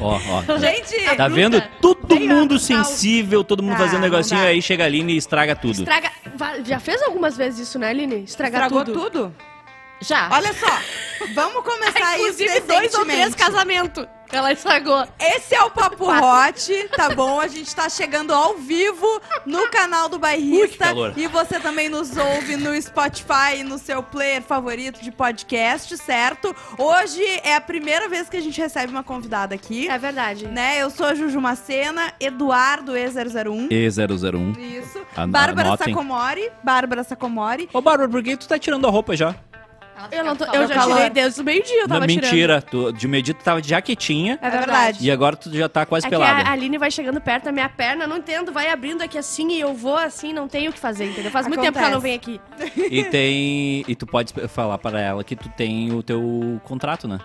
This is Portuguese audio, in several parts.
Ó, ó. Gente, Tá vendo? Todo Vem, mundo sensível, todo mundo Ah, fazendo negocinho, aí chega a Aline e estraga tudo. Estraga. Já fez algumas vezes isso, né, Aline? Estragar estragou tudo. tudo? Já. Olha só, vamos começar isso Inclusive, dois ou três casamentos. Ela estragou. Esse é o Papo Hot, tá bom? A gente tá chegando ao vivo no canal do Ui, Bairrista. calor. e você também nos ouve no Spotify e no seu player favorito de podcast, certo? Hoje é a primeira vez que a gente recebe uma convidada aqui. É verdade. Né? Eu sou a Juju Macena, Eduardo E001. E001. Isso. An- Bárbara anotem. Sacomori. Bárbara Sacomori. Ô, Bárbara, por que tu tá tirando a roupa já? Eu, não tô- eu já Calor. tirei desde o meio-dia, eu Não, tava tirando. mentira. Tu, de meio dia tu tava de jaquetinha É verdade. e agora tu já tá quase É que pelada. a Aline vai chegando perto da minha perna, não entendo, vai abrindo aqui assim e eu vou assim, não tenho o que fazer, entendeu? Faz muito tempo que ela não vem aqui. E tem. E tu pode falar para ela que tu tem o teu contrato, né?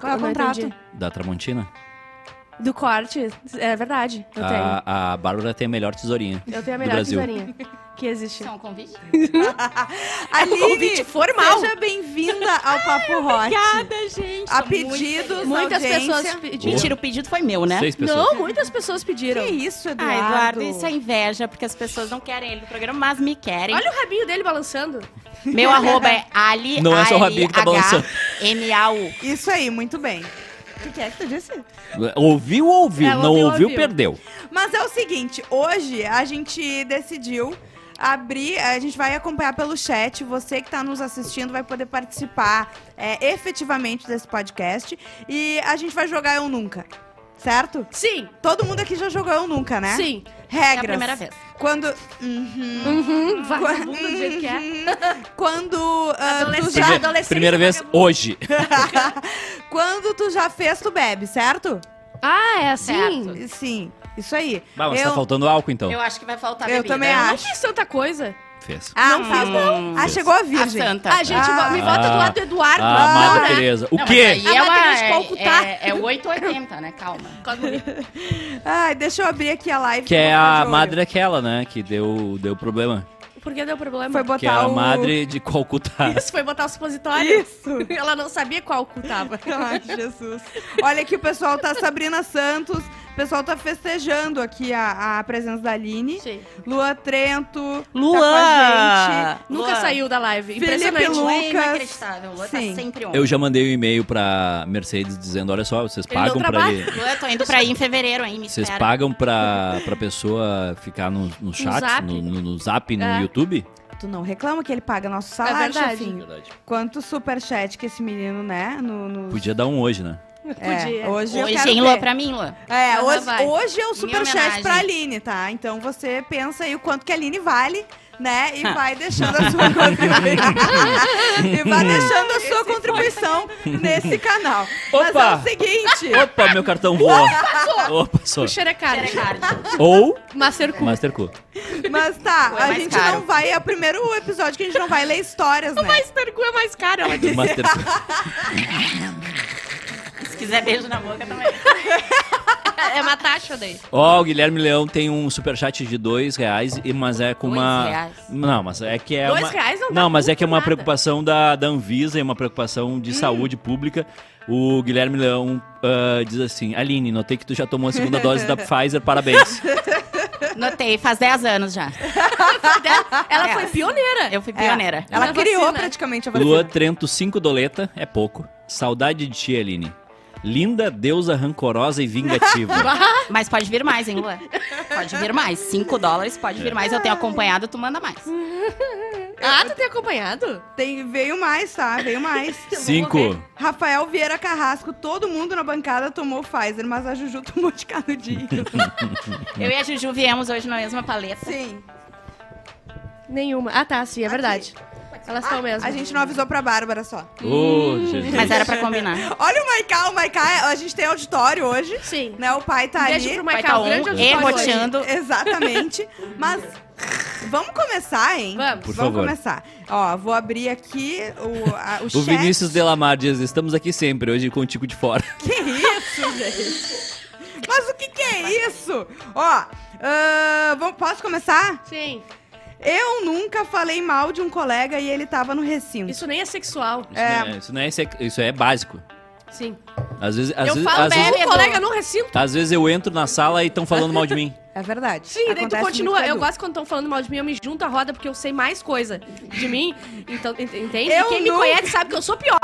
Qual é o não contrato? entendi. Da Tramontina. Do corte, é verdade, eu tenho. A, a Bárbara tem a melhor tesourinha. Eu tenho a do melhor Brasil. tesourinha que existe. Isso é um convite? Aline, convite formal. seja bem-vinda ao Papo Hot. Obrigada, gente. A Tô pedidos. Muitas pessoas pediram. Mentira, o pedido foi meu, né? Seis pessoas. Não, muitas pessoas pediram. Que isso, Eduardo? Ah, Eduardo, isso é inveja, porque as pessoas não querem ele no programa, mas me querem. Olha o rabinho dele balançando. Meu arroba é Ali Não é só o rabinho que tá balançando. M-A-U. Isso aí, muito bem. O que, que é que tu disse? Ouviu, ouviu. É, não ouviu, ouviu, ouviu. perdeu. Mas é o seguinte, hoje a gente decidiu abrir, a gente vai acompanhar pelo chat, você que está nos assistindo vai poder participar é, efetivamente desse podcast e a gente vai jogar Eu Nunca, certo? Sim, Todo mundo aqui já jogou Eu Nunca, né? sim. Regras. É a primeira vez. Quando... Uhum. Uhum, vagabundo do jeito que é. Quando ah, tu Adolescente. já... Primeira, adolescência primeira vez vagabundo. hoje. Quando tu já fez, tu bebe, certo? Ah, é assim? Certo. Sim, isso aí. Bah, mas eu... tá faltando álcool então. Eu acho que vai faltar Eu bebida. também Eu não acho. fiz tanta coisa. Fez. Ah, Não tá fiz, bom. Ah, chegou a A virgem. santa. Ah, gente, Ah. me bota do lado do Eduardo. Ah, não, Madre né? Teresa. O Não, quê? Mas aí A é, Calcutá. é, é 880, né? Calma. Ai, deixa eu abrir aqui a live. Que é a madre aquela, né? Que deu, deu problema. Por que deu problema? Foi botar Que é a o... madre de Calcutá. Isso foi botar o supositório. Isso. Ela não sabia qual cu tava. Ai, Jesus. Olha aqui, o pessoal tá Sabrina Santos. O pessoal tá festejando aqui a, a presença da Aline. Sim. Lua Trento. Lua! Tá com a Nunca Lua. saiu da live. Felipe Impressionante. Lu- Lu é Lucas. inacreditável. Lua Sim. tá sempre on. Eu já mandei um e-mail pra Mercedes dizendo: olha só, vocês pagam pra ele. Lua, eu tô indo pra ir em fevereiro, hein? Me Vocês espera. pagam pra, pra pessoa ficar no, no chat, zap. no, no, no zap, no É. YouTube? Tu não reclama que ele paga nosso salário, verdade. chefinho. Verdade. Quanto superchat que esse menino, né? No, no... Podia dar um hoje, né? É, Podia. hoje, eu Hoje, quero hein, Lua, ver. pra mim, Lua. É, hoje, vai. hoje é o superchat pra Aline, tá? Então você pensa aí o quanto que a Aline vale, né? E vai deixando a sua contribuição. e vai deixando a sua contribuição nesse canal. Mas é Opa! o seguinte. Opa, meu cartão voa. Opa, passou. O Xerecard. Ou Mastercu. Mastercu. Mas tá, é a gente caro. não vai. É o primeiro episódio que a gente não vai ler histórias, né? Mastercu é mais caro, ela disse. Mastercu. Se quiser beijo na boca também. É uma taxa daí. Ó, o Guilherme Leão tem um superchat de dois reais, e- mas é com Dois uma. reais? Não, mas é que é Dois uma. reais não dá Não, mas é que é uma nada. preocupação da, da Anvisa e uma preocupação de saúde pública. O Guilherme Leão ah, diz assim: Aline, notei que tu já tomou a segunda dose da Pfizer, parabéns. Notei, faz 10 anos já. Ela É. foi pioneira. Eu fui É, pioneira. Ela Na criou vacina. praticamente a vacina. Lua Trento 5 doleta, é pouco. Saudade de ti, Aline. Linda, deusa rancorosa e vingativa. Mas pode vir mais, hein, Lua? Pode vir mais. 5 dólares pode vir mais. Eu tenho acompanhado, tu manda mais. Ah, tu tem acompanhado? Tem, veio mais, tá? Veio mais. Cinco. Rafael Vieira Carrasco, todo mundo na bancada tomou Pfizer, mas a Juju tomou de canudinho. Eu e a Juju viemos hoje na mesma paleta. Sim. Nenhuma. Ah, tá, sim, é verdade. Elas estão mesmo. A gente não avisou pra Bárbara só. Jesus. Mas era pra combinar. Olha o Maiká, o Maiká, a gente tem auditório hoje, Sim. né? O pai tá Beijo ali. pro Vai Maical, tá grande um auditório erroteando. Exatamente. Mas vamos começar, hein? Vamos. Por vamos favor. começar. Ó, vou abrir aqui o, a, o, O chat. Vinícius Delamar diz: estamos aqui sempre, hoje com o Tico de fora. Que isso, gente? Mas o que que é isso? Ó, Ah, vamos- posso começar? Sim. Eu nunca falei mal de um colega e ele tava no recinto. Isso nem é sexual. Isso, não é, isso, não é, sec- isso é básico. Sim. Às vezes, às eu vezes, falo às vezes, bem, colega no recinto. às vezes eu entro na sala e estão falando mal de mim. É verdade. Sim, daí tu Acontece continua. Eu gosto quando estão falando mal de mim, eu me junto à roda porque eu sei mais coisa de mim. Então, ent- entende? Eu E quem me não- conhece sabe que eu sou pior.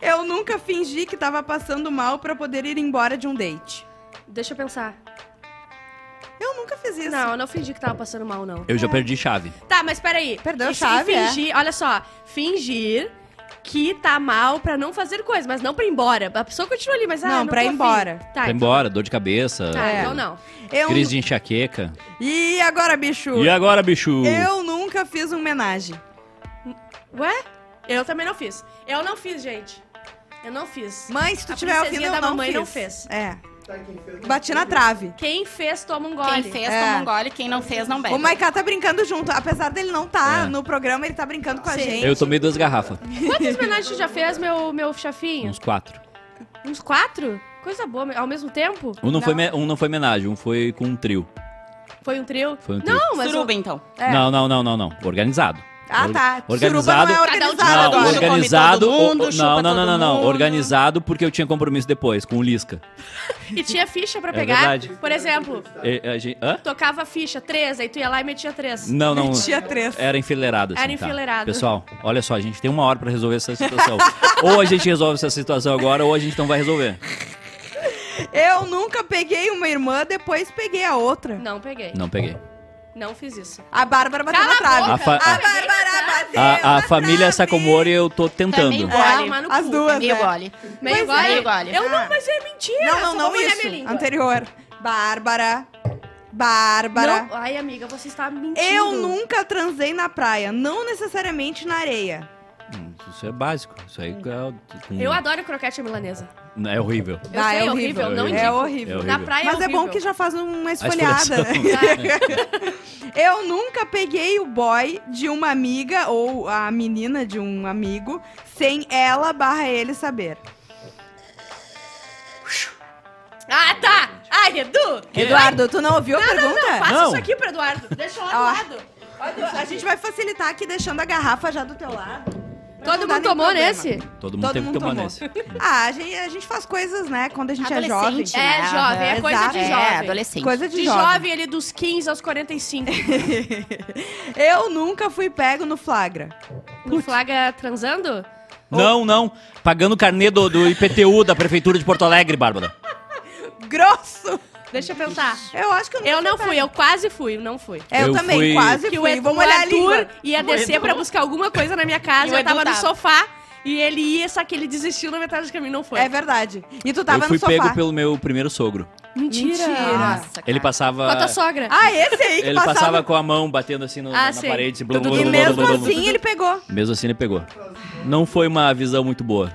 Eu nunca fingi que tava passando mal pra poder ir embora de um date. Deixa eu pensar. Eu nunca fiz isso. Não, eu não fingi que tava passando mal, não. Eu já perdi chave. Tá, mas peraí. Perdeu a E- chave, E é? fingir, olha só. Fingir que tá mal pra não fazer coisa, mas não pra ir embora. A pessoa continua ali, mas ah, Não, não pra tô ir afim. embora. Tá, Vai então- embora, dor de cabeça, Tá, É. então não. Eu... crise de enxaqueca. E agora, bicho? E agora, bicho? Eu nunca fiz um homenagem. Ué? Eu também não fiz. Eu não fiz, gente. Eu não fiz. Mãe, se tu A tiver ouvindo, princesinha eu da não mamãe fiz. não fez. É. Bati na trave. Quem fez, toma um gole. Quem fez, É. toma um gole. Quem não fez, não bebe. O Maiká tá brincando junto. Apesar dele não tá É. no programa, ele tá brincando com a Sim. gente. Eu tomei duas garrafas. Quantas homenagens tu já fez, meu, meu chefinho? Uns quatro. Uns quatro? Coisa boa. Ao mesmo tempo? Um não, Foi, Não. me- um não foi homenagem, um foi com um trio. Foi um trio? Foi um trio. Não, mas... Suruba, então. É. Não, não, não, não, não. Organizado. Ah, tá. Organizado. Suruba não é Cada um organizado Não, organizado. mundo, o- não, não, não, não, não. Organizado porque eu tinha compromisso depois, com o Lisca. E tinha ficha pra É pegar. verdade. Por exemplo, a gente- hã? tocava ficha, três, aí tu ia lá e metia três. Não, não. Tinha três. Era enfileirado. Assim, Era tá. enfileirado. Pessoal, olha só, a gente tem uma hora pra resolver essa situação. ou a gente resolve essa situação agora, ou a gente não vai resolver. Eu nunca peguei uma irmã, depois peguei a outra. Não peguei. Não peguei. Não fiz isso. A Bárbara bateu Cala na a trave. A fa- A a- Bárbara bateu A, a na família trave. Sacomori eu tô tentando. Também. Ah, Gole. tomar no As cu. duas, Meio né? gole. Meio gole? é. Meio gole. Eu Ah. não, mas é mentira. Não, só não, vou não molhar isso. língua. Anterior. Bárbara. Bárbara. Não- Ai, amiga, você está mentindo. Eu nunca transei na praia, não necessariamente na areia. Isso é básico. Isso aí é, com- Eu adoro croquete milanesa. é horrível. Eu sei, é horrível, não É. É horrível. É horrível. Na praia Mas é é bom que já faz uma A esfolhada. esfoliação. Eu nunca peguei o boy de uma amiga ou a menina de um amigo sem ela barra ele saber. Ah, tá! Ai, Edu! Eduardo, tu não ouviu a pergunta? Passa Não. isso aqui pro Eduardo. Deixa lá do Ó. lado. A gente vai facilitar aqui deixando a garrafa já do teu lado. Todo mundo tomou problema. nesse? Todo mundo Todo teve mundo que tomar tomou. nesse. Ah, a gente, a gente faz coisas, né? Quando a gente é jovem. Adolescente, É, né? jovem, é coisa de Exato. jovem. É, adolescente. Coisa de, De jovem. jovem, ele dos 15 aos 45. Eu nunca fui pego no flagra. No flaga transando? Não, não. Pagando o carnê do, do IPTU da Prefeitura de Porto Alegre, Bárbara. Grosso! Deixa eu pensar. Eu acho que eu Eu não fui fui, eu quase fui, não fui. Eu, Eu também, fui- quase Que o, fui. Edu, Vamos olhar Arthur ia descer pra buscar alguma coisa na minha casa, o eu tava no tava. sofá e ele ia, só que ele desistiu na metade do caminho, não foi. É verdade. E tu tava eu fui no sofá. pego pelo meu primeiro sogro. Mentira. Mentira. Nossa, Ele passava. Com a tua sogra. Ah, esse aí que Ele passava. passava com a mão batendo assim no- Ah, na sim. parede. assim, blum, blum, E blum, mesmo blum, blum, blum. assim ele pegou. Mesmo assim ele pegou. Não foi uma visão muito boa.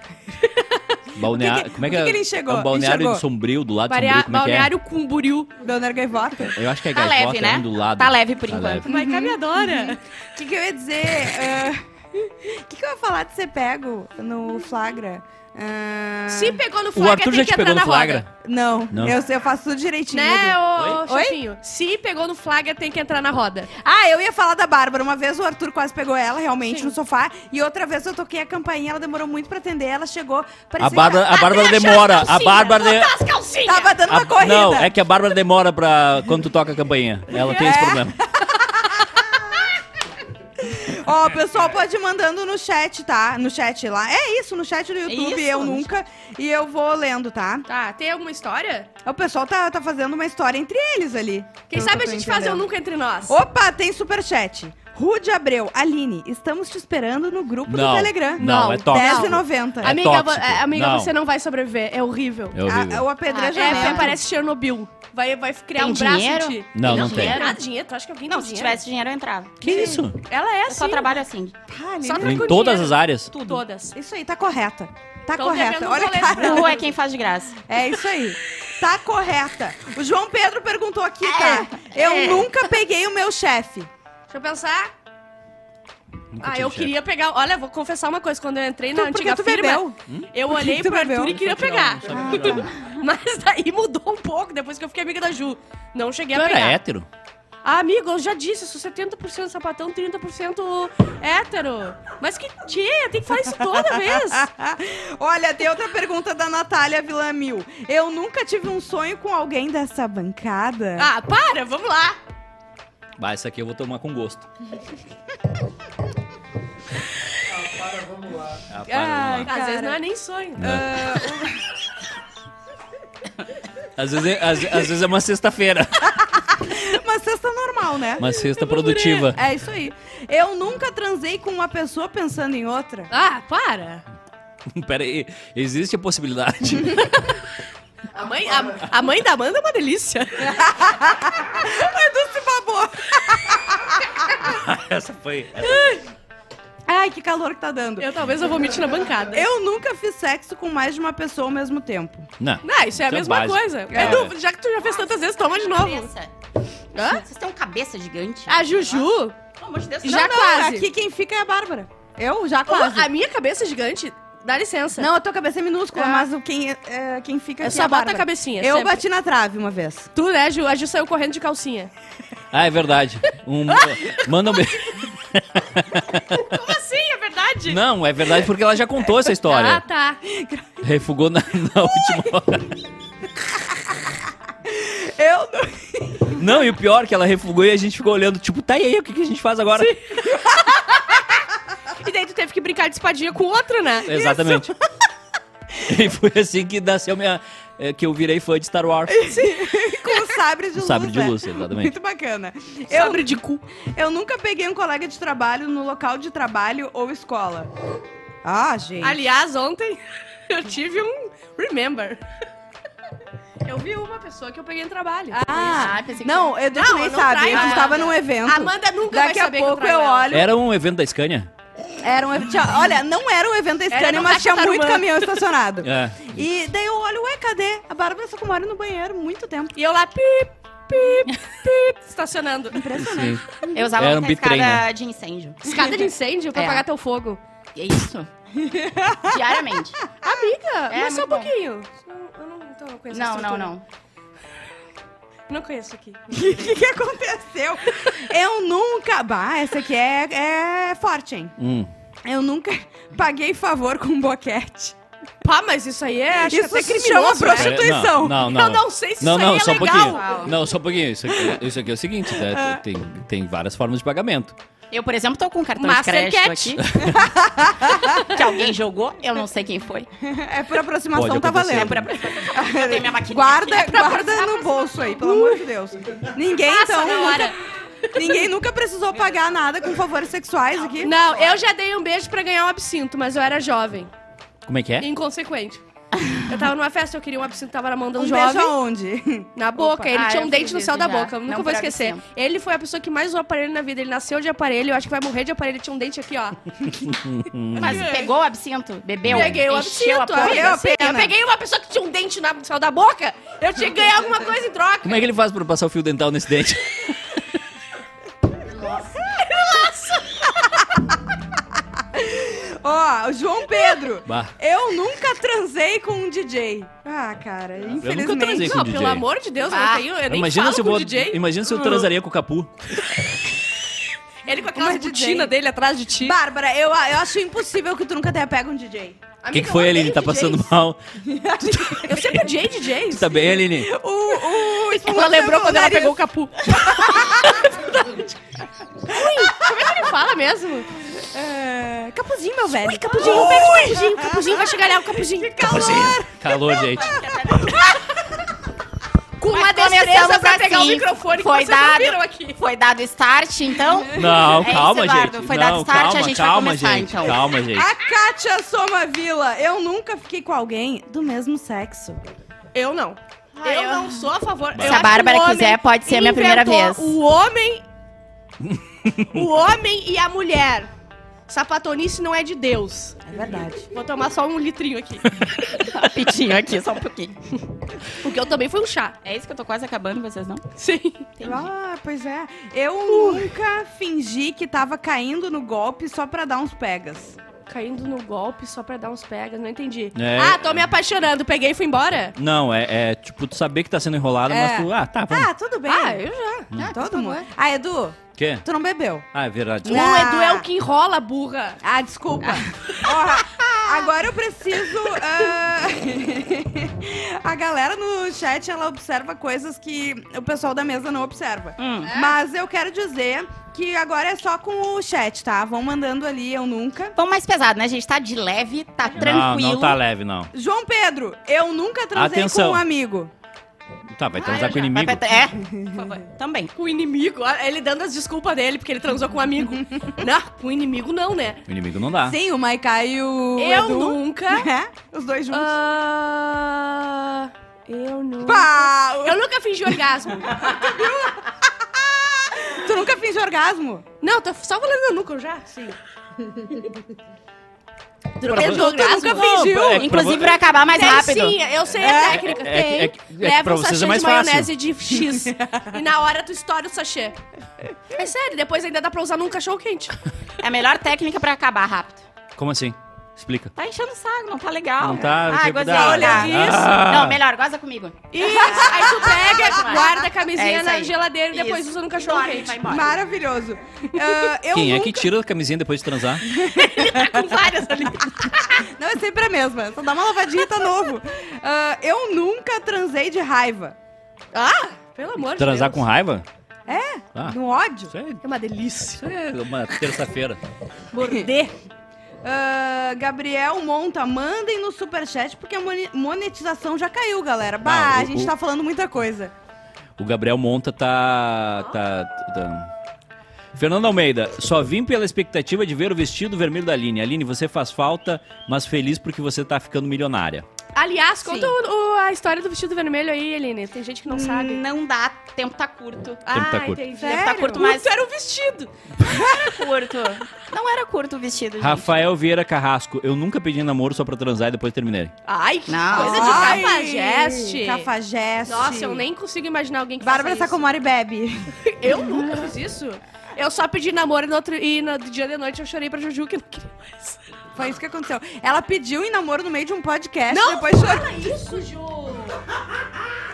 Balneário. O que que- como é que é? que que ele enxergou? É um balneário Enxergou? de sombrio, do lado de Baria- sombrio, como é que é? Balneário Cumburiu. Dona Gaivota. Eu acho que é Tá gaivota, leve, né? é um do lado. Tá leve por Tá enquanto. leve. Me adora. O que, que eu ia dizer? O que, que eu ia falar de ser pego no flagra? Ah, Se pegou no O flagra, Arthur tem já que te entrar pegou na no flagra? roda. Não, Não. Eu, eu faço tudo direitinho. Né, Edu. ô, Oi? chefinho? Se pegou no flagra, tem que entrar na roda. Ah, eu ia falar da Bárbara. Uma vez o Arthur quase pegou ela, realmente, Sim. no sofá. E outra vez eu toquei a campainha, ela demorou muito pra atender. Ela chegou, A parecia Bárbara, a Bárbara Deixa demora. A calcinhas, Bárbara. de- botar as calcinhas. que tava dando uma a- corrida. Não, é que a Bárbara demora pra. quando tu toca a campainha. Ela tem esse É. problema. Ó, o pessoal pode ir mandando no chat, tá? No chat lá. É isso, no chat do YouTube, Isso, eu nunca. E eu vou lendo, tá? Tá, tem alguma história? O pessoal tá, tá fazendo uma história entre eles ali. Quem sabe a gente faz eu nunca entre nós. Opa, tem superchat. Rude Abreu, Aline, estamos te esperando no grupo Não, do Telegram. não, é tóxico. 10,90. É amiga, tóxico. é, amiga Não. você não vai sobreviver. É horrível. É horrível. A- o É, apedrejamento. é, parece Chernobyl. Vai, vai criar Tem um braço dinheiro? de... Não, não tem. Nada de dinheiro. Tu acha que alguém Não, tem se dinheiro? tivesse dinheiro, eu entrava. Que isso? Ela é Eu assim. só trabalho assim. Ah, Aline, Só Em todas dinheiro. as áreas. Tudo. Todas. Isso aí, tá correta. Tá Tão correta. Olha, cara. Burro é quem faz de graça. É isso aí. Tá correta. O João Pedro perguntou aqui, tá? Eu é. nunca peguei o meu chefe. Deixa eu pensar. Nunca Ah, eu queria pegar... Olha, vou confessar uma coisa. Quando eu entrei na Tu- porque antiga tu firma, bebeu? eu Por olhei pro bebeu? Arthur e queria pegar. Ah, tá. Mas daí mudou um pouco depois que eu fiquei amiga da Ju. Não cheguei Tu a era pegar. hétero? Ah, amigo, eu já disse, eu sou 70% sapatão, 30% hétero. Mas que tia, tem que falar isso toda vez. Olha, tem outra pergunta da Natália Villamil. Eu nunca tive um sonho com alguém dessa bancada. Ah, para, vamos lá. Bah, essa aqui eu vou tomar com gosto. Ah, para, Ai, vamos lá. Às vezes não é nem sonho. Às vezes, é, às, às vezes é uma sexta-feira. Uma cesta normal, né? Uma sexta produtiva. É isso aí. Eu nunca transei com uma pessoa pensando em outra. Ah, para. Pera aí, existe a possibilidade. A mãe, a, a mãe da Amanda é uma delícia. Edu se babou. essa foi. Ai, que calor que tá dando. Eu talvez eu vomite na bancada. Eu nunca fiz sexo com mais de uma pessoa ao mesmo tempo. Não. Não, isso é a Isso é mesma básico. coisa. É. Edu, já que tu já fez tantas vezes, toma de novo. Cabeça. Hã? Vocês têm um cabeça gigante. A Juju, Pelo amor de Deus. Já não, não, quase. Aqui quem fica é a Bárbara. Eu já quase. a minha cabeça é gigante, dá licença. Não, a tua cabeça é minúscula, Ah. mas o quem, é, quem fica eu aqui só é a boto a Bárbara. cabecinha. Eu sempre. bati na trave uma vez. Tu, né, Ju? A Ju saiu correndo de calcinha. Ah, é verdade. Um, manda um beijo. Como assim? É verdade? Não, é verdade porque ela já contou essa Ah, história. tá. Refugou na, na última hora. Eu Não, e o pior é que ela refugou e a gente ficou olhando, tipo, tá e aí, o que, que a gente faz agora? E daí tu teve que brincar de espadinha com outra, né? Exatamente. E foi assim que nasceu minha. é, que eu virei fã de Star Wars. com o sabre de O luz. sabre de né? luz, exatamente. Muito bacana. Eu, Sabre de cu. eu nunca peguei um colega de trabalho no local de trabalho ou escola. Ah, gente. Aliás, ontem eu tive um remember. Eu vi uma pessoa que eu peguei no trabalho. Ah, pensei que não, Edu Não, também eu não sabe. traio A gente tava num evento. Amanda nunca Daqui vai a saber que eu pouco eu ela. olho. Era um evento da Scania? Era um tinha- Olha, não era um evento da Era Scania, no mas tinha muito caminhão estacionado. É. E daí eu olho, ué, cadê? A Bárbara só mora no banheiro muito tempo. E eu lá, pip, pip, pip, estacionando. Sim. Eu usava Era um escada né? de incêndio. Escada de incêndio pra É. apagar teu fogo. É isso. Diariamente. Amiga, É, mas só um muito bom. pouquinho. Eu não, então eu não conheço Não, não. Não conheço aqui. O que, que aconteceu? Eu nunca. Bah, essa aqui é, é forte, hein? Hum. Eu nunca paguei favor com boquete. Pá, mas isso aí é acho Isso que até se chama né? prostituição. Não, não, Eu não. não sei se Não, isso não, aí é só um legal. pouquinho. Uau. Não, só um pouquinho. Isso aqui, isso aqui é o seguinte, né? tem, tem várias formas de pagamento. Eu, por exemplo, tô com um cartão Master de crédito Cat. aqui. que alguém jogou, eu não sei quem foi. É por aproximação, Pode tá acontecer. valendo. É por Eu tenho minha maquininha Guarda, aqui. guarda no bolso aí, pelo amor de Deus. Ninguém, Passa então, na hora. nunca, ninguém nunca precisou pagar nada com favores sexuais aqui. Não, eu já dei um beijo pra ganhar um absinto, mas eu era jovem. Como é que é? Inconsequente. Eu tava numa festa, eu queria um absinto, tava na mão de um, Um jovem. beijo aonde? Na boca, Opa. ele Ah, tinha um dente no céu da já. boca. Eu nunca Não vou esquecer. Ele foi a pessoa que mais usou aparelho na vida. Ele nasceu de aparelho, eu acho que vai morrer de aparelho. Ele tinha um dente aqui, ó. Mas pegou o absinto? Bebeu? Peguei o absinto, a porra. amiga. a sim. pena. Eu peguei uma pessoa que tinha um dente no céu da boca. Eu tinha que ganhar alguma coisa em troca. Como é que ele faz pra passar o fio dental nesse dente? Ó, o João Pedro. Bah. Eu nunca transei com um DJ. Ah, cara, infelizmente. transei com Não, DJ. pelo amor de Deus, eu não Ah, tenho. Eu nem Imagina falo se, eu com vou, o DJ. imagina se eu transaria com o Capu. Ele com aquela botina dele atrás de ti. Bárbara, eu, eu acho impossível que tu nunca tenha pego um DJ. O que, que foi, Aline? Tá passando mal? Eu sempre odiei DJs. Tá bem, Aline? O, o Ela lembrou quando ela pegou o capu. Ui, como é que ele fala mesmo? É, Capuzinho, meu velho. Ui, capuzinho, pega o capuzinho. Capuzinho, vai chegar lá o capuzinho. Calor. Calor, gente. Com uma Mas destreza pra pegar o assim. microfone Foi que dado. aqui. Foi dado start, então? Não, É calma, isso, gente. Foi não, dado start, calma, a gente vai calma, começar, gente. então. Calma, gente. A Kátia Somavila, eu nunca fiquei com alguém do mesmo sexo. Eu não. Ah, eu, eu- não sou a favor. Se a que Bárbara quiser, pode ser a minha primeira vez. O homem. o homem e a mulher. Sapatonice não é de Deus. É verdade. Vou tomar só um litrinho aqui. Rapidinho aqui, só um pouquinho. Porque eu também fui um chá. É isso que eu tô quase acabando, vocês não? Sim. Ah, pois é. Eu nunca fingi que tava caindo no golpe só pra dar uns pegas. caindo no golpe só pra dar uns pegas, não entendi. É. Ah, tô me apaixonando, peguei e fui embora? Não, é, é tipo, tu saber que tá sendo enrolado, É. mas tu. Ah, tá, vamos. Ah, tudo bem. Ah, eu já. Todo mundo. Ah, Edu, Quê? tu não bebeu. Ah, é verdade. O Ah. Edu é o que enrola, burra. Ah, desculpa. Ó, agora eu preciso. ah, a galera no chat ela observa coisas que o pessoal da mesa não observa. Hum. Mas eu quero dizer que agora é só com o chat, tá? Vão mandando ali, eu nunca. Vamos mais pesado, né, gente? Tá de leve, tá Não, tranquilo. não tá leve, não. João Pedro, eu nunca transei Atenção. com um amigo. Tá, vai Ah, transar eu com o inimigo. Vai É, por favor. também. Com o inimigo. Ah, Ele dando as desculpas dele, porque ele transou com um amigo. não, com o inimigo não, né? O inimigo não dá. Sim, o Maiká e o eu Edu. nunca. É, os dois juntos. Ah, eu nunca. Pá, Eu nunca fingi orgasmo. tu nunca finge orgasmo? Não, tô só falando eu nunca já? Sim. Tu nunca fingiu Tu orgasmo? nunca Não, fingiu? é pra Inclusive, pra acabar mais Tem rápido. sim, eu sei É, a técnica. é tem. é é Leva pra um é sachê mais de fácil. maionese de X. e na hora tu estoura o sachê. É sério, depois ainda dá pra usar num cachorro quente. É a melhor técnica pra acabar rápido. Como assim? Explica. Tá enchendo o saco, não tá legal. Não tá, Ah, tipo, gozei. olha tá. isso. Ah. Não, melhor, goza comigo. Isso, aí tu pega, guarda a camisinha É na geladeira e depois Isso. usa no cachorro Dorme, quente. Maravilhoso. Ah, eu Quem é nunca... que tira a camisinha depois de transar? Tá com várias ali. Não, é sempre a mesma. Só dá uma lavadinha e tá novo. Ah, eu nunca transei de raiva. Ah, pelo amor de Transar Deus. com raiva? É? Ah. No ódio? Isso é, É uma delícia. isso é uma terça-feira. Morder. Ah, Gabriel Monta, mandem no superchat porque a monetização já caiu, galera. Bah, Ah, o- a gente o- tá falando muita coisa. O Gabriel Monta tá, tá, tá- Fernando Almeida, só vim pela expectativa de ver o vestido vermelho da Aline. Aline, você faz falta, mas feliz porque você tá ficando milionária. Aliás, conta o- o- a história do vestido vermelho aí, Eline. Tem gente que não sabe. Não dá, tempo tá curto. Ah, Tempo tá curto. entendi. Sério? Tempo tá curto, mas era um vestido. curto. Não era curto o vestido, gente. Rafael Vieira Carrasco, eu nunca pedi namoro só pra transar e depois terminei. Ai, que Não. coisa de Ai, cafajeste. Cafajeste. Nossa, eu nem consigo imaginar alguém que Bárbara faça isso. Sacomori bebe. Eu nunca fiz isso. Eu só pedi namoro no outro, e no dia de noite eu chorei pra Juju que não queria mais. Foi isso que aconteceu. Ela pediu em namoro no meio de um podcast, Não, depois chorou. isso, Ju.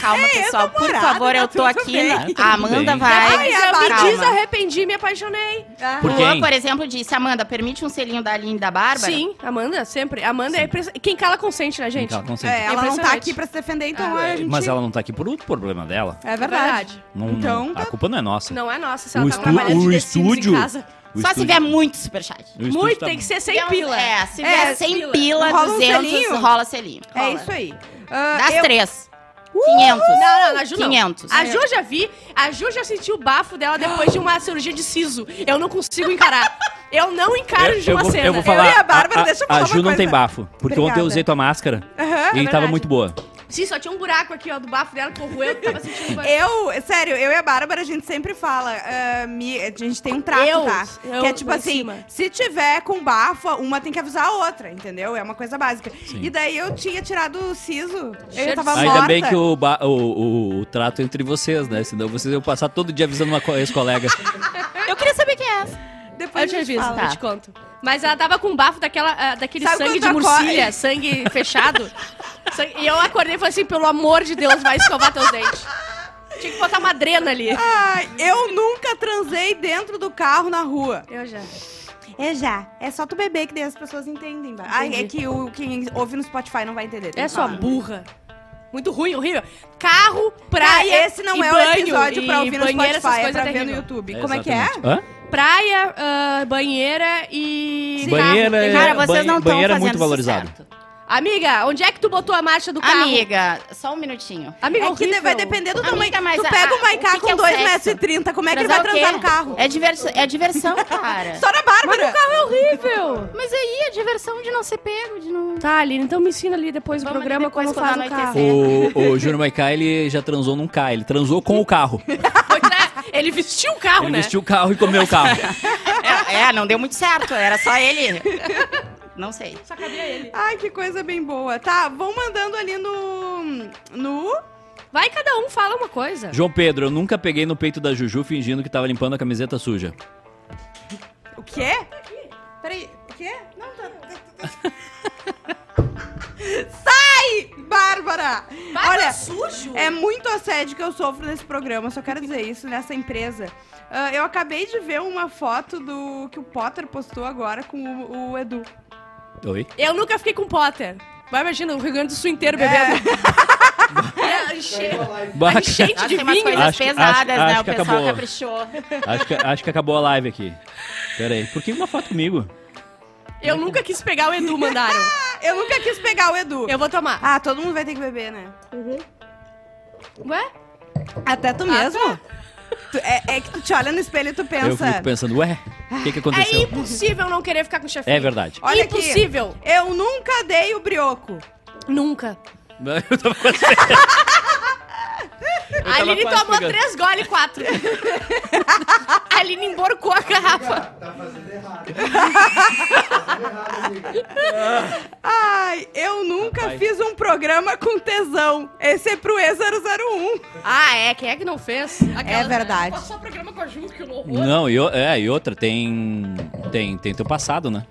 Calma, pessoal. Por namorada, favor, eu tá tô tudo aqui. bem. na- Tudo A Amanda bem. vai. Ai, eu me Calma. desarrependi, me apaixonei. Ah. Por Luan, quem? por exemplo, disse: Amanda, permite um selinho da Aline e da Bárbara? Sim, Amanda, sempre. Amanda é impress... Quem cala consente, né, gente? Ela consente. É, ela não tá impressionante. aqui pra se defender, então Ah, a gente... Mas ela não tá aqui por outro problema dela. É É verdade. Não, Então, não- tá- a culpa não é nossa. Não é nossa, se ela o, tá estu- trabalhando de o The Sims estúdio. em casa. O Só se estúdio- vier muito superchat. o Muito, tá- tem que ser sem Então, pila. É, se É, vier 100 pila. pila, Rola um 200, selinho? rola selinho. É Rola. isso aí. Ah, Das eu- três. 500. Não, não, a Ju não. 500. A Ju eu já vi, a Ju já sentiu o bafo dela depois de uma cirurgia de siso. Eu não consigo encarar. Eu não encaro Eu, de eu uma vou, cena. eu vou falar. e a Bárbara, a, deixa eu a falar Ju uma não tem coisa. bafo. Porque ontem eu Obrigada. usei tua máscara Aham. e tava verdade. muito boa. Sim, só tinha um buraco aqui, ó, do bafo dela, corroeu, eu tava sentindo... Eu, sério, eu e a Bárbara, a gente sempre fala, mi- a gente tem um trato, Eu? tá? Eu que é tipo assim, cima. se tiver com bafo, uma tem que avisar a outra, entendeu? É uma coisa básica. Sim. E daí eu tinha tirado o siso, eu tava de Ainda morta. bem que o, ba- o, o- o trato entre vocês, né? Senão vocês iam passar todo dia avisando uma co- ex-colega. Eu queria saber quem é essa. Depois Eu te a gente aviso, fala. eu te conto. Mas ela tava com bafo daquela, ah, daquele Sabe sangue de murcilha, sangue fechado. Sangue- E eu acordei e falei assim, pelo amor de Deus, vai escovar teus dentes. Tinha que botar uma drena ali. Ai, eu nunca transei dentro do carro na rua. Eu já. É já. É só tu beber que daí as pessoas entendem. Ai, é que o, quem ouve no Spotify não vai entender. É falar. burra. Muito ruim, horrível. Carro, Praia, praia. esse não e é banho, o episódio pra ouvir no banheiro, Spotify, é pra ver no. YouTube. Como é que é? Hã? Praia, ah, banheira e. Banheira carro. é- Cara, vocês banhe- não estão banheiro é fazendo muito isso valorizado. certo. Amiga, onde é que tu botou a marcha do carro? Amiga, só um minutinho. Amiga, É que horrível. vai depender do tamanho. Amiga, mas tu pega a- o Maiká o que que com é o 2,30 sexo? metros, e 30, como é que ele vai Transar o transar no carro? É, diversão, é diversão, cara. Só na Bárbara. carro é horrível. Mas aí, a diversão de não ser pego, de não... Tá, Aline, então me ensina ali depois do Vamos ali programa depois, como quando faz o anoitecer. carro. O, o Júnior Maiká, ele já transou num carro. Ele transou com o carro. ele vestiu o carro, ele né? vestiu o carro e comeu o carro. é, é, não deu muito certo, era só ele. Não sei. Só cabia ele. Ai, que coisa bem boa. Tá, vão mandando ali no. No. Vai, cada um fala uma coisa. João Pedro, eu nunca peguei no peito da Juju fingindo que tava limpando a camiseta suja. O quê? Peraí, o quê? Não, tá. Sai! Sujo. é muito assédio que eu sofro nesse programa, só quero dizer isso, nessa empresa. Ah, eu acabei de ver uma foto do que o Potter postou agora com o, o Edu. Oi? Eu nunca fiquei com o Potter. Vai, imagina, o Rio Grande do Sul inteiro bebendo. É, enche- Bah, a enchente Nossa, de tem umas vinho. coisas Acho que- pesadas, acho- né? acho o pessoal acabou. caprichou. Acho que, acho que acabou a live aqui. Pera aí. Por que uma foto comigo? Eu nunca quis pegar o Edu, mandaram. Eu nunca quis pegar o Edu. Eu vou tomar. Ah, todo mundo vai ter que beber, né? Ué? Até tu mesmo? Tu- é, é que tu te olha no espelho e tu Eu pensa. fico pensando, ué, o que, que É aconteceu? impossível não querer ficar com o chefinho. É verdade. Olha aqui. impossível. Eu nunca dei o brioco. Nunca. Eu tava quase A Aline tomou pegando. três gole e quatro. a Aline emborcou a garrafa. Tá fazendo errado. tá fazendo errado, amiga. Ai, eu nunca Rapaz. fiz um programa com tesão. Esse é pro E001. Ah, é? Quem é que não fez? É verdade. Passou o programa com a Ju, que horror. Não, e, é, e outra, tem, tem, tem teu passado, né?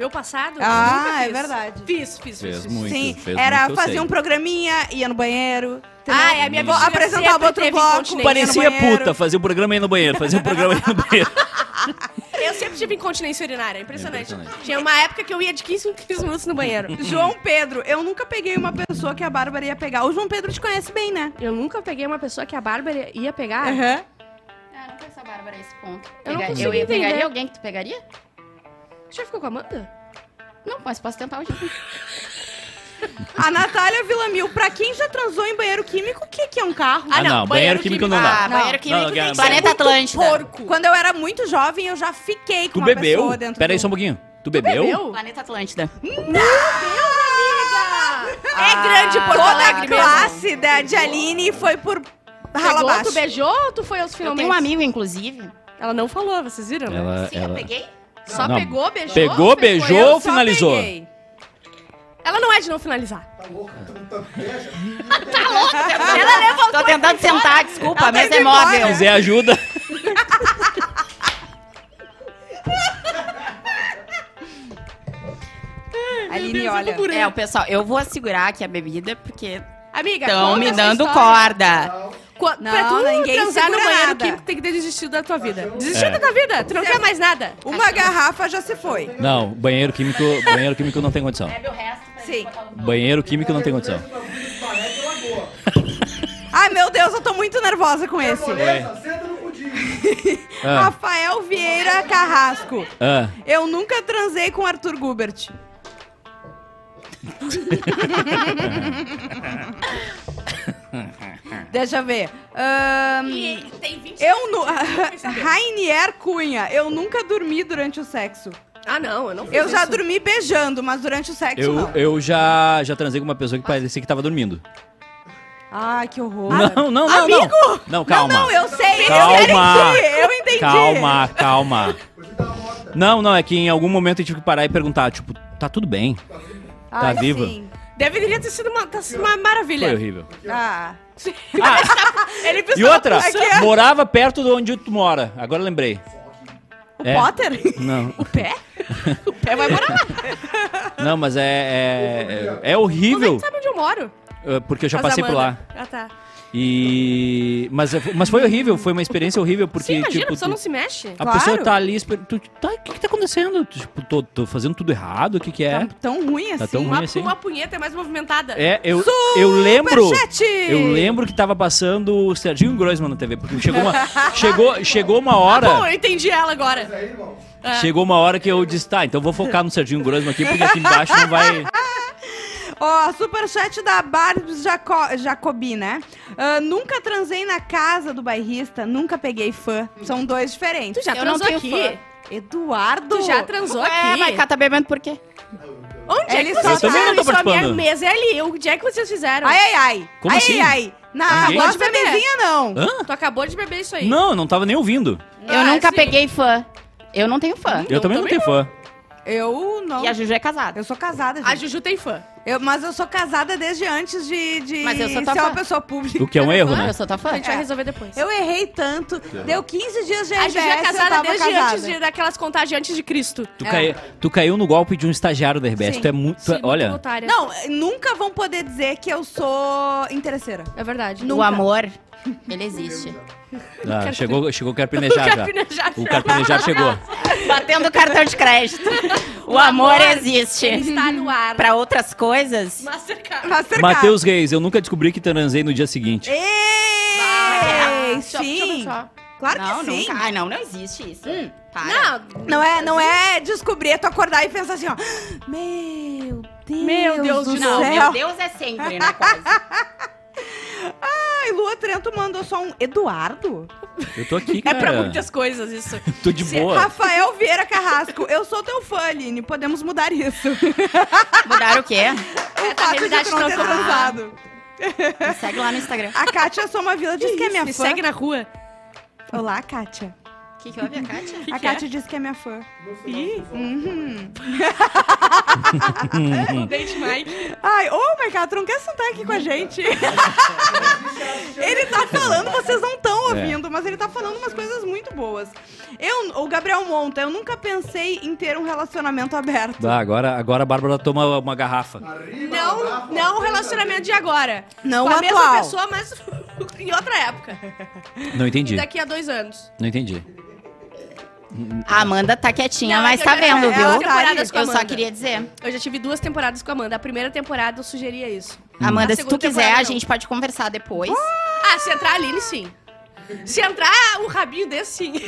Meu passado? Ah, é fiz. verdade. Fiz, fiz, Fez fiz. fiz. muito. Sim, fez era muito, eu fazer sei. um programinha, ia no banheiro. Ah, é, a minha Vou vizinha apresentar sempre outro teve bloco. incontinência. Parecia no banheiro. puta, fazia o programa aí no banheiro, fazia o programa aí no banheiro. Eu sempre tive incontinência urinária, impressionante. É impressionante. Tinha uma época que eu ia de 15 em 15 minutos no banheiro. João Pedro, eu nunca peguei uma pessoa que a Bárbara ia pegar. O João Pedro te conhece bem, né? Eu nunca peguei uma pessoa que a Bárbara ia pegar. Aham. Ah, não conheço a Bárbara a esse ponto. Eu não Pega- consigo eu ia- entender. pegaria alguém que tu pegaria? Já ficou com a Amanda? Não, mas posso tentar hoje. A Natália Villamil, pra quem já transou em banheiro químico, o que, que é um carro? Ah, não, banheiro químico não dá. Ah, Não. banheiro químico Não, tem que. Planeta Muito Atlântida. Porco. Quando eu era muito jovem, eu já fiquei com Tu uma bebeu? pessoa dentro Pera aí do... só um pouquinho. Tu bebeu? Bebeu? Planeta Atlântida. É grande Porto Toda a Alegre mesmo. classe da de Aline foi por rala Pegou, abaixo. tu beijou ou tu foi aos Eu finalmente? tenho um amigo, inclusive. Ela não falou, vocês viram? né? Ela, Sim, eu ela... peguei. Só Não, pegou, beijou? Pegou, beijou ou finalizou? peguei. Ela não é de não finalizar. Tá louca? Tu não tá beija? Ela levantou. Tô tentando sentar, desculpa, a Ela mesa tá é móvel. Se quiser ajuda. Aline, olha. É, o pessoal, eu vou segurar aqui a bebida, porque Amiga, estão me dando história. corda. Não. Pra tu ninguém transar no banheiro nada. químico, tem que ter desistido da tua vida. Desistiu É. da tua vida, tu não quer mais nada. Uma garrafa já se foi. Não, banheiro químico, banheiro químico não tem condição. Bebe o resto pra Sim. Banheiro químico não tem condição. Ai, meu Deus, eu tô muito nervosa com esse. Ah, Rafael Vieira Carrasco. ah, Eu nunca transei com Arthur Gubert. Deixa eu ver. E tem 20 eu nu... Rainier Cunha. Eu nunca dormi durante o sexo. Ah, não, eu não fiz Eu já isso. dormi beijando, mas durante o sexo eu, não. eu já, já transei com uma pessoa que parecia que tava dormindo. Ai, que horror. Não, não, não, Amigo! não. Não, calma. Não, eu sei. Calma. Eu entendi. Eu entendi. Calma, calma. Não, não, é que em algum momento eu tive que parar e perguntar, tipo, tá tudo bem? Tá viva? sim. Deveria ter sido uma, tá sido uma maravilha. Foi horrível. Ah. Ele E outra, é- morava perto de onde tu mora. Agora eu lembrei. O É. Potter? Não, O pé? o pé vai morar lá. não, mas é, é, é, é Como é horrível, que sabe onde eu moro? eh, porque eu já As passei por lá. Ah, tá. E mas, mas foi horrível, foi uma experiência horrível, porque Sim, imagina, tipo, a pessoa tu- não se mexe. a Claro. pessoa tá ali, esper- tu, tá, o que que tá acontecendo? Tipo, tô, tô fazendo tudo errado, o que que é? Tá tão ruim assim. Tá tão ruim Uma, assim. uma punheta é mais movimentada. É, eu, eu lembro. Superchat! Eu lembro que tava passando o Serginho Groisman na TV, porque chegou uma, chegou, chegou uma hora. Bom, eu entendi ela agora. Mas aí, irmão, É. Chegou uma hora que eu disse, tá, então eu vou focar no Serginho Groisman aqui, porque aqui embaixo não vai. Ó, superchat da Barbs Jaco Jacobi, né? Ah, nunca transei na casa do bairrista, nunca peguei fã. São dois diferentes. Tu já Eu não transou aqui? fã. Eduardo! Tu já transou Ué, aqui? mas cá tá bebendo por quê? Onde é Ele que só vocês fizeram Eu também não isso? A minha mesa é ali. Onde é que vocês fizeram? Ai, ai, ai. Como ai, assim? ai, ai. Na Ninguém? Pode beber. mesinha, não. Hã? Tu acabou de beber isso aí. Não, eu não tava nem ouvindo. Eu Ah, nunca sim. peguei fã. Eu não tenho fã. Eu também não também tenho fã. Eu não. E a Juju é casada. Eu sou casada, A gente. Juju tem fã. Eu, mas eu sou casada desde antes de, de Mas eu sou ser uma fã. pessoa pública. O que é um erro, né? eu sou tua A fã. gente vai É. resolver depois. Eu errei tanto. Deu 15 dias de A RBS, gente é eu casada tava desde casada. antes de, daquelas contagens antes de Cristo. Tu, É. cai- tu caiu no golpe de um estagiário da RBS. Sim. Tu é muito. tu é- Sim, olha, muito otária. Não, nunca vão poder dizer que eu sou interesseira. É verdade. O Nunca. amor, ele existe. ah, chegou, chegou o carpinejar já. Carpinejar. O carpinejar chegou. Batendo o cartão de crédito. O, amor, existe. Está no ar. Pra outras coisas, Mastercard. Mastercard. Matheus Reis, eu nunca descobri que transei no dia seguinte. Ei, Ah, deixa- deixa eu sim. Claro não, que sim. nunca. Ai, não, não existe isso. Para. Não, Não é, não é descobrir, é tu acordar e pensar assim, ó. Meu Deus, Meu Deus do de céu. Não, meu Deus é sempre, né, quase. Ai, Lua Trento mandou só um Eduardo? Eu tô aqui, é cara. pra muitas coisas isso. Tô de boa. Rafael Vieira Carrasco, eu sou teu fã, Aline. Podemos mudar isso. Mudaram o quê? O fato de realidade tu não ter transado. Me segue lá no Instagram. A Kátia Soma Vila disse que é minha Me fã. segue na rua. Olá, Kátia. O que, que houve, a Kátia? a Kátia disse que é minha fã. Ih, Uhum. Date Mike. Ai, ô, Mercado, não quer sentar aqui com a gente? ele tá falando, vocês não estão ouvindo, mas ele tá falando umas coisas muito boas. Eu, o Gabriel Monta, eu nunca pensei em ter um relacionamento aberto. Ah, agora, agora a Bárbara toma uma garrafa. Não, não o relacionamento de agora. Não Com a o mesma atual. pessoa, mas em outra época. Não entendi. Daqui a dois anos. Não entendi. A Amanda tá quietinha, Não, mas eu tá já- vendo, é, viu? ela temporadas com a Eu só Amanda. queria dizer. Eu já tive duas temporadas com a Amanda. A primeira temporada eu sugeria isso. Amanda, A se tu segunda quiser, temporada a não. gente pode conversar depois. Ah, se entrar a Aline, sim. Se entrar um rabinho desse, sim.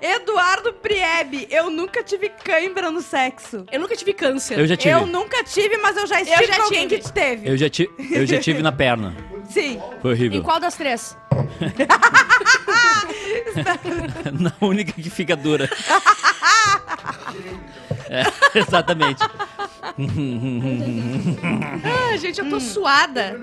Eduardo Priebe, eu nunca tive cãibra no sexo. Eu nunca tive câncer. Eu já tive. Eu nunca tive, mas eu já estive já com alguém tive. que te teve. Eu já, ti, eu já tive na perna. Sim. Foi Em horrível. qual das três? Na única que fica dura. É, exatamente. Ah, gente, eu tô suada.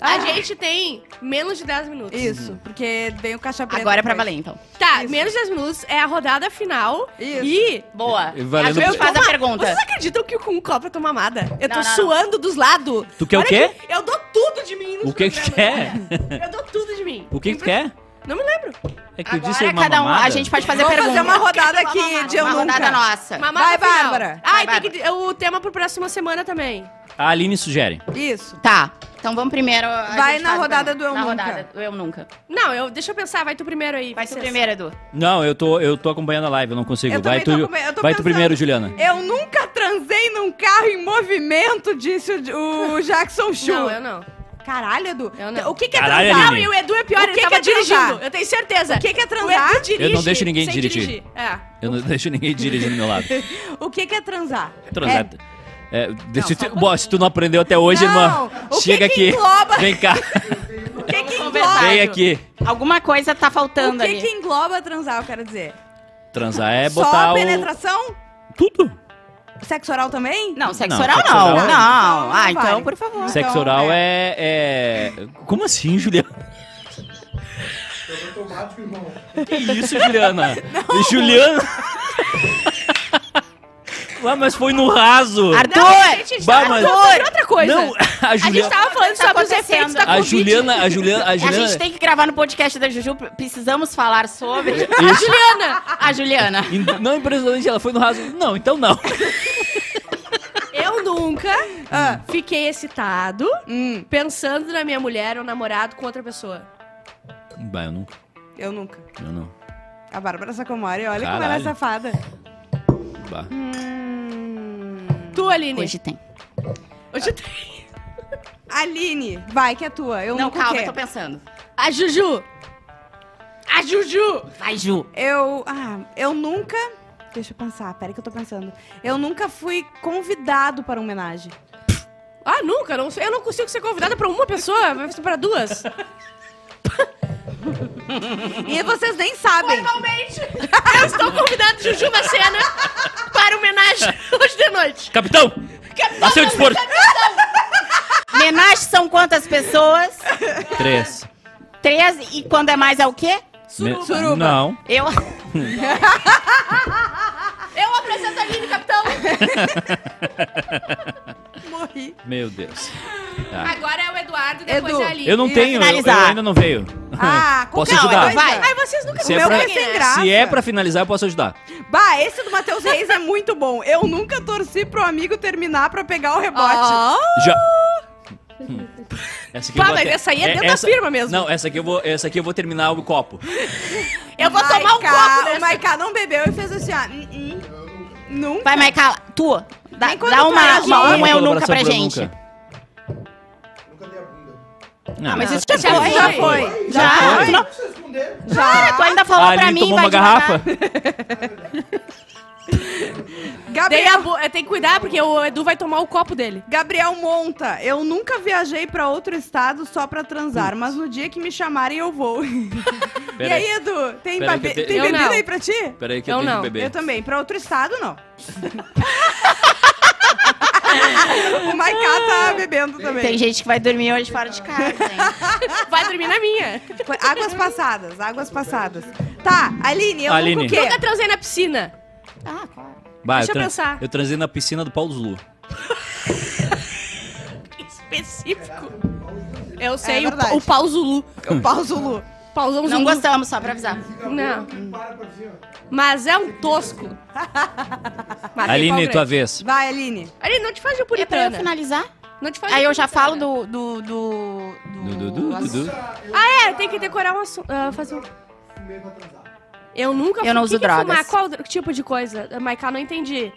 A gente tem menos de 10 minutos. Isso, porque vem o caixa preta. Agora é pra depois. valer, então. Tá, Isso. menos de 10 minutos é a rodada final. Isso. E. Boa. E valendo- a gente faz a pergunta. Vocês acreditam que com um copo eu tô mamada? Eu tô Não, não, suando dos lados. Tu quer o Olha quê? aqui, eu dou tudo de mim. nos O que que tu quer? Eu dou tudo de mim. O que que tu quer? Não me lembro. É que eu Agora disse uma cada um, mamada. a gente pode fazer Vamos pergunta. fazer uma rodada aqui mamar. de eu Uma nunca. rodada nossa. Mamada Vai, final. Bárbara. Ah, e Vai, tem que, o tema pro próxima semana também. A Aline sugere. Isso. Tá, então vamos primeiro. a Vai gente na faz rodada do Eu Na Nunca. rodada do Eu Nunca. Não, eu, deixa eu pensar. Vai tu primeiro aí. Vai tu vocês. primeiro, Edu. Não, eu tô, eu tô acompanhando a live, eu não consigo. Eu vai também tu, tô acompanhando, eu tô vai tu pensando. primeiro, Juliana. Eu nunca transei num carro em movimento, disse o, o Jackson Chu. Não, eu não. Caralho, Edu. Eu não. O que, que é Caralho, transar? Não, e o Edu é pior, O ele que tava que é dirigindo. transar? Eu tenho certeza. O que, que é O transar? Edu dirige Eu não deixo ninguém sem dirigir. É. Eu não deixo ninguém dirigir do meu lado. O que, que é transar? Transar. É, deixa Não, tu- só um bom, se tu não aprendeu até hoje, irmã, o que chega que aqui. engloba? Vem cá. O que, que engloba? Vem aqui. Alguma coisa tá O faltando que, ali. que engloba transar, eu quero dizer? Transar é Só botar a o... penetração? Tudo. Sexo oral também? Não, sexo Não, oral sexo não. oral- Não. Ah, então, vale. por favor. Sexo Então, oral é... é... Como assim, Juliana? automático, irmão. Que isso, Juliana? Juliana... Ué, mas foi no raso. Arthur! Não, a gente já Bah, mas- sobre outra coisa. Não, a A gente Juliana... tava falando Tá sobre os efeitos da A Covid. Juliana, a Juliana, a A Juliana... gente tem que gravar no podcast da Juju. Precisamos falar sobre A Juliana, a Juliana. Não, impressionante, ela foi no raso. Não, então não. eu nunca Ah. fiquei excitado Hum, pensando na minha mulher ou namorado com outra pessoa. Bah, eu nunca, eu nunca. eu não. A Bárbara Sacomori, olha como ela é Caralho. safada. Bah. Hum. Tu, Aline. Hoje tem. Hoje tem. Aline, vai que é tua. Eu Não, nunca calma, eu tô pensando. A Juju. A Juju. Vai, Ju. Eu. Ah, eu nunca. Deixa eu pensar, peraí que eu tô pensando. Eu nunca fui convidado para uma homenagem. Ah, nunca. Não, eu não consigo ser convidada pra uma pessoa, vai ser pra duas. E vocês nem sabem. Normalmente, eu estou convidada Juju na cena para homenagem hoje noite. Capitão! A seu dispor! Menage são quantas pessoas? Três. Três. E quando é mais é o quê? Me- Suruba. Não. Eu. Eu apresento a Aline, capitão. Morri. Meu Deus. Tá. Agora é o Eduardo, depois Edu, é a Aline. Eu não tenho, eu, eu ainda não veio. Ah, Posso qualquer ajudar? coisa. Vai. Ai, vocês nunca Se é meu pra- sem graça. Se é pra finalizar, eu posso ajudar. Bah, esse do Matheus Reis é muito bom. Eu nunca torci pro amigo terminar pra pegar o rebote. Ah, Já. Hum. Essa aqui eu Pá, vou mas até- essa aí é dentro da firma mesmo. Não, essa aqui eu vou, essa aqui eu vou terminar o copo. eu vou tomar um Maiká- copo O. Maiká não bebeu e fez assim, ó. Nunca. Vai, Maicala, tu. Dá, dá uma, uma, jovem. um eu nunca pra pro gente. Nunca. Não, Ah, mas isso já já foi. Já foi. Já? foi. Tu, não, Vocês responderam? já. tu ainda falou a pra mim, tomou vai uma garrafa. Gabriel, bu- Tem que cuidar, porque o Edu vai tomar o copo dele. Gabriel Monta. Eu nunca viajei pra outro estado só pra transar, mas no dia que me chamarem eu vou. e Pera aí, aí. Edu, tem, Pera aí babe- te- tem bebida não. aí pra ti? Peraí que Eu eu, tenho não. que beber. Eu também. Pra outro estado, não. o Maiká tá bebendo também. Tem gente que vai dormir hoje fora de casa, hein? Vai dormir na minha. Águas passadas, águas passadas. Tá, Aline, eu Aline. nunca o quê? Nunca transei na piscina. Ah, claro. Bah, Deixa eu, eu pensar. eu transei na piscina do Paulo Zulu. Específico. Eu sei, verdade. o, o pau Zulu. O pau Zulu. Não gostamos, só pra avisar. Não. Mas é um tosco. Mas tem Aline, tua vez. Vai, Aline. Aline, não te faz de É pra eu puritana. finalizar? não te faz de Aí eu já puritana. falo do... do, do, Du, du, du, du, du. Ah, é, tem que decorar um assunto. ah, fazer um... Fumei pra transar. Eu nunca Eu não que uso que é drogas. Fumar? Qual dro- tipo de coisa? Maiká, não entendi.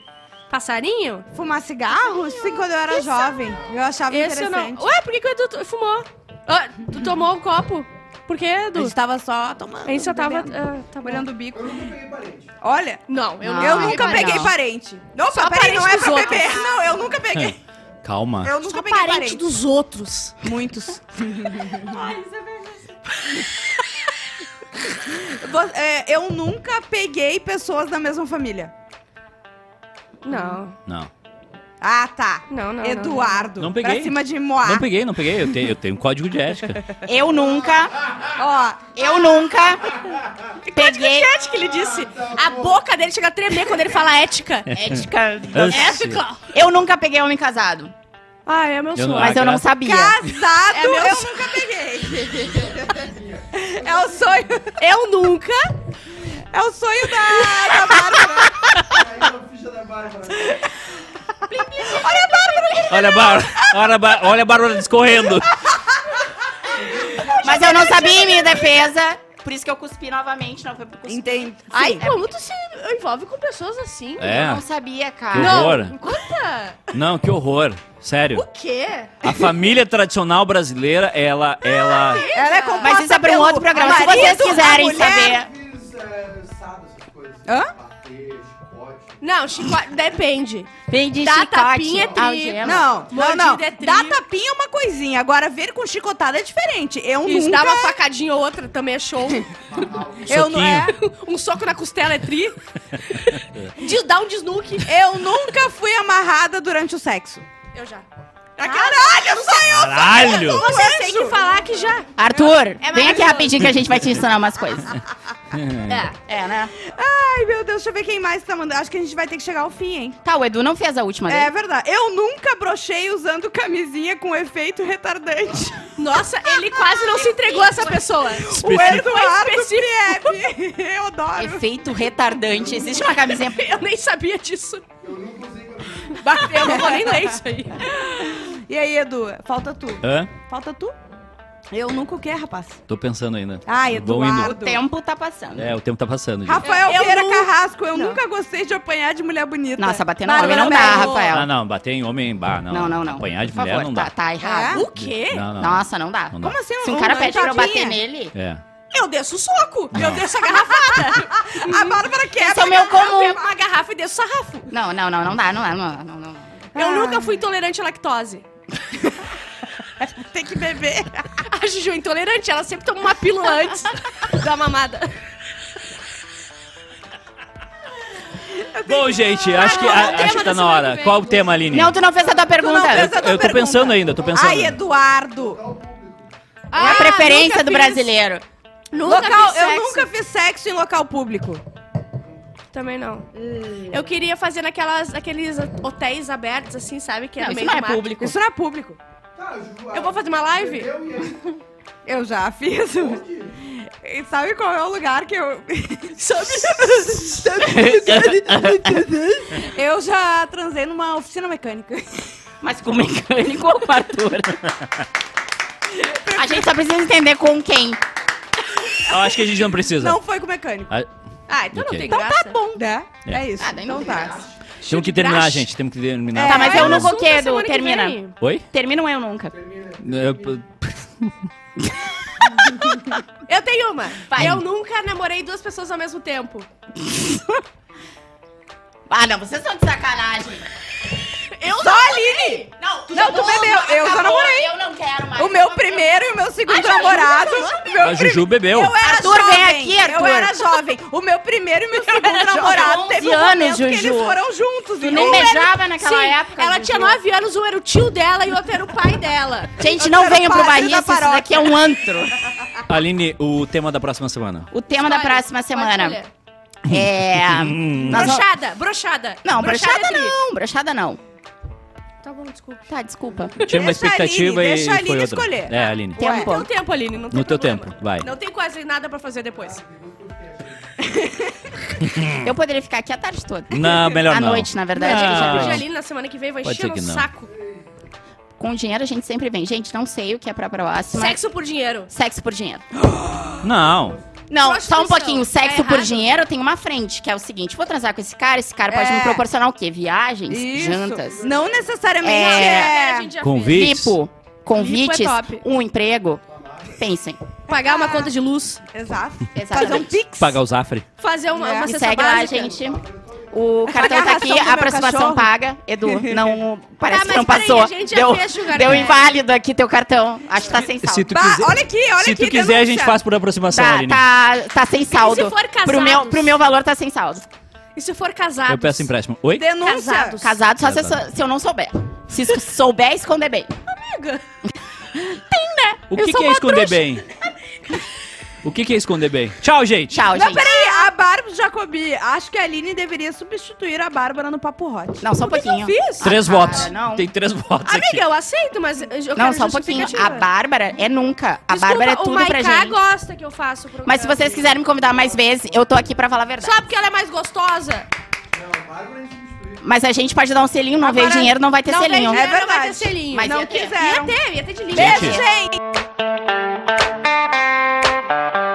Passarinho? Fumar cigarro? Sim, quando eu era jovem. Eu achava Esse eu não. interessante. Ué, por que, que o Edu t- fumou? Ah, tu tomou o copo? Por que, A Edu? gente tava só tomando. A gente só tava. bebendo, ah, olhando o bico. Eu nunca peguei parente. Olha, Não, eu, Não. eu nunca não. peguei parente. Opa, Só peraí, não é pra dos beber. outros. Não, eu nunca peguei. Calma. Eu nunca Só peguei parente, parente. dos outros. Muitos. Vo- é, eu nunca peguei pessoas da mesma família. Não, Não. Ah, tá. não, não. Eduardo. Não peguei. Pra cima de Moá. Não peguei, não peguei. Eu tenho, eu tenho um código de ética. Eu nunca, Ó, eu nunca peguei... Ética, ele disse. A boca dele chega a tremer quando ele fala ética. Ética... Ética. Eu nunca peguei homem casado, Ah, é meu Eu sonho. não- mas Ah, eu não sabia. casado, É meu eu sonho. nunca peguei. é o sonho. Eu nunca. É o sonho da, da Bárbara. Bárbara. Olha a Bárbara. Olha a Bárbara, olha a Bárbara discorrendo. Mas eu não sabia em minha defesa, por isso que eu cuspi novamente, não foi por cuspir. Entendi. Ai, como tu se envolve com pessoas assim? É. Eu não sabia, Que cara. horror. Não, conta. Não, que horror. Sério. O quê? A família tradicional brasileira, ela, ela... Ela é composta Mas isso é pra um outro programa. Se marido, vocês quiserem saber... É. Hã? Não, chicote. Depende. Vem de Dá chicote, tapinha é tri. algema. Não, não, não. Mordida é tri. Dar tapinha é uma coisinha. Agora, ver com chicotada é diferente. Eu Isso, nunca... dá uma facadinha ou outra também é show. Eu não é... um soco na costela é tri. Diz- Dá um desnuque. Eu nunca fui amarrada durante o sexo. Eu já. Caralho, só eu! Caralho! Você tem que falar que já. Arthur, vem aqui rapidinho que a gente vai te ensinar umas coisas. É. É, né? Ai, meu Deus, deixa eu ver quem mais tá mandando. Acho que a gente vai ter que chegar ao fim, hein? Tá, o Edu não fez a última É verdade. Eu nunca brochei usando camisinha com efeito retardante. Nossa, ele quase não se entregou a essa pessoa. O Eduardo. Priepe. Eu adoro. Efeito retardante. Existe uma camisinha... Eu nem sabia disso. Eu nunca usei camisinha. Eu não vou nem ler isso aí. E aí, Edu? Falta tu. Hã? Falta tu? Eu nunca o quê, rapaz? Tô pensando ainda. Ai, Vão Eduardo. O tempo tá passando. É, o tempo tá passando. gente. Rafael Eu Vieira não- Carrasco, eu Não. nunca gostei de apanhar de mulher bonita. Nossa, bater no homem não dá, Mello. Rafael. Ah, não, bater em homem, bah, não. Não, não, não. Apanhar de Por mulher favor, não tá, dá. tá errado. O quê? Não, não. Nossa, não dá. Não dá. Como assim? Se um cara pede pra eu bater nele... É. Eu desço o soco. Eu desço a garrafada. A Bárbara quebra. Esse é o meu Eu comum. pego uma garrafa e desço o sarrafo. Não, não, não, não dá, não dá, não dá, não, não. não. Eu Ah. nunca fui intolerante à lactose. Tem que beber. A Juju é intolerante, ela sempre toma uma pílula antes da mamada. Bom, gente, acho que, não, a- acho que tá na hora. Qual o tema, Aline? Não, tu não fez a tua pergunta. fez a eu, eu tô pergunta. pensando ainda, tô pensando. Ai, Eduardo. É a preferência nunca do fiz. brasileiro. Nunca local, fiz eu nunca fiz sexo em local público. Também não. Eu queria fazer naquelas, aqueles hotéis abertos, assim, sabe? Que é Não, no isso meio não é público. Isso não é público. Tá, Ju, Eu vou fazer uma live? Eu. Eu já fiz. E sabe qual é o lugar que eu. sabe? eu já transei numa oficina mecânica. Mas com mecânico ou com Arthur? A gente só precisa entender com quem. Eu acho que a gente não precisa. Não foi com o mecânico. Ah, Ah, então Ok. não tem Então graça. tá bom. É, É. é isso. Ah, daí não então tem tá. graça. Temos que terminar, gente. Temos que terminar. Tá, mas É, eu Mas nunca assunto o quê, é Edu? semana que Termina. Oi? Termina um eu nunca. Eu- Eu tenho uma. Vai. Eu nunca namorei duas pessoas ao mesmo tempo. Ah, não, vocês são de sacanagem. Eu Só a Aline! Não, tu, Não, tu bebeu, eu já acabou, namorei. Eu não quero mais. O meu primeiro e o meu segundo namorado. meu A Juju bebeu. Eu era Arthur, jovem. vem aqui, Arthur. Eu era jovem. O meu primeiro e meu segundo namorado 11 teve um anos, momento que eles Juju. foram juntos. Tu e nem beijava naquela Sim, época. ela Juju. tinha nove anos, um era o tio dela e o outro era o pai dela. Gente, não venham pro Barriça, isso daqui é um antro. Aline, o tema da próxima semana. O tema da próxima semana é... Brochada, brochada. Não, brochada é não, brochada não. Tá bom, desculpa. Tá, desculpa. Tinha uma Deixa a expectativa Aline, e deixa a foi Aline outra. escolher. É, Aline. Tempo. No teu tempo, Aline, não tem No teu problema. tempo, vai. Não tem quase nada pra fazer depois. Eu poderia ficar aqui a tarde toda. Não, melhor À não. noite, na verdade. Não. a Aline na semana que vem, vai Pode encher que no não. saco. Com dinheiro a gente sempre vem. Gente, não sei o que é pra próxima. Sexo por dinheiro. Sexo por dinheiro. Não. Não, só um pouquinho. Sexo É por dinheiro tem uma frente, que é o seguinte: vou transar com esse cara, esse cara pode É. me proporcionar o quê? Viagens, Isso. jantas, Não necessariamente É. É... gente já Convite. lipo, convites, é um emprego. Pensem. Pagar uma conta de luz. Exato. Exatamente. Fazer um pix. Pagar o Zafre. Fazer uma, É. uma cesta segue lá, básica. gente. O cartão tá aqui, a aproximação paga. Edu, não. Parece Tá, que não passou. a gente já deu, fez, Sugar deu inválido aqui teu cartão. Acho que tá sem saldo. Se Bah, quiser, olha aqui, olha se aqui. tu quiser, a gente faz por aproximação, Tá, Aline. tá, tá sem saldo. se for pro, meu, pro meu valor tá sem saldo. E se for casado? Eu peço empréstimo. Oi? Denúncia. Casados. Casado só se, Casado. se eu não souber. Se souber, esconder bem. Amiga. O Eu que, sou que é uma esconder bem? O que, que é esconder bem? Tchau, gente. Tchau, Não, gente. peraí, a Bárbara Jacobi. Acho que a Aline deveria substituir a Bárbara no Papo Hot. Não, só um Por que que pouquinho. eu fiz? Três Ah, votos. cara, não. Tem três votos Amiga, aqui. eu aceito, mas eu Não, quero só um pouquinho. A. Bárbara é nunca. A Desculpa, Bárbara é o tudo pra Maiká gente. gosta que eu faço o programa. Mas se vocês quiserem me convidar mais vezes, eu tô aqui pra falar a verdade. Só porque ela é mais gostosa. Não, Bárbara é. Mas a gente pode dar um selinho, não veio Agora, dinheiro, não vai ter não selinho. dinheiro, É não vai ter verdade. selinho. Mas não ia ter. quiseram. Ia ter, ia ter de linha. Beijo, Gente. gente. Thank you.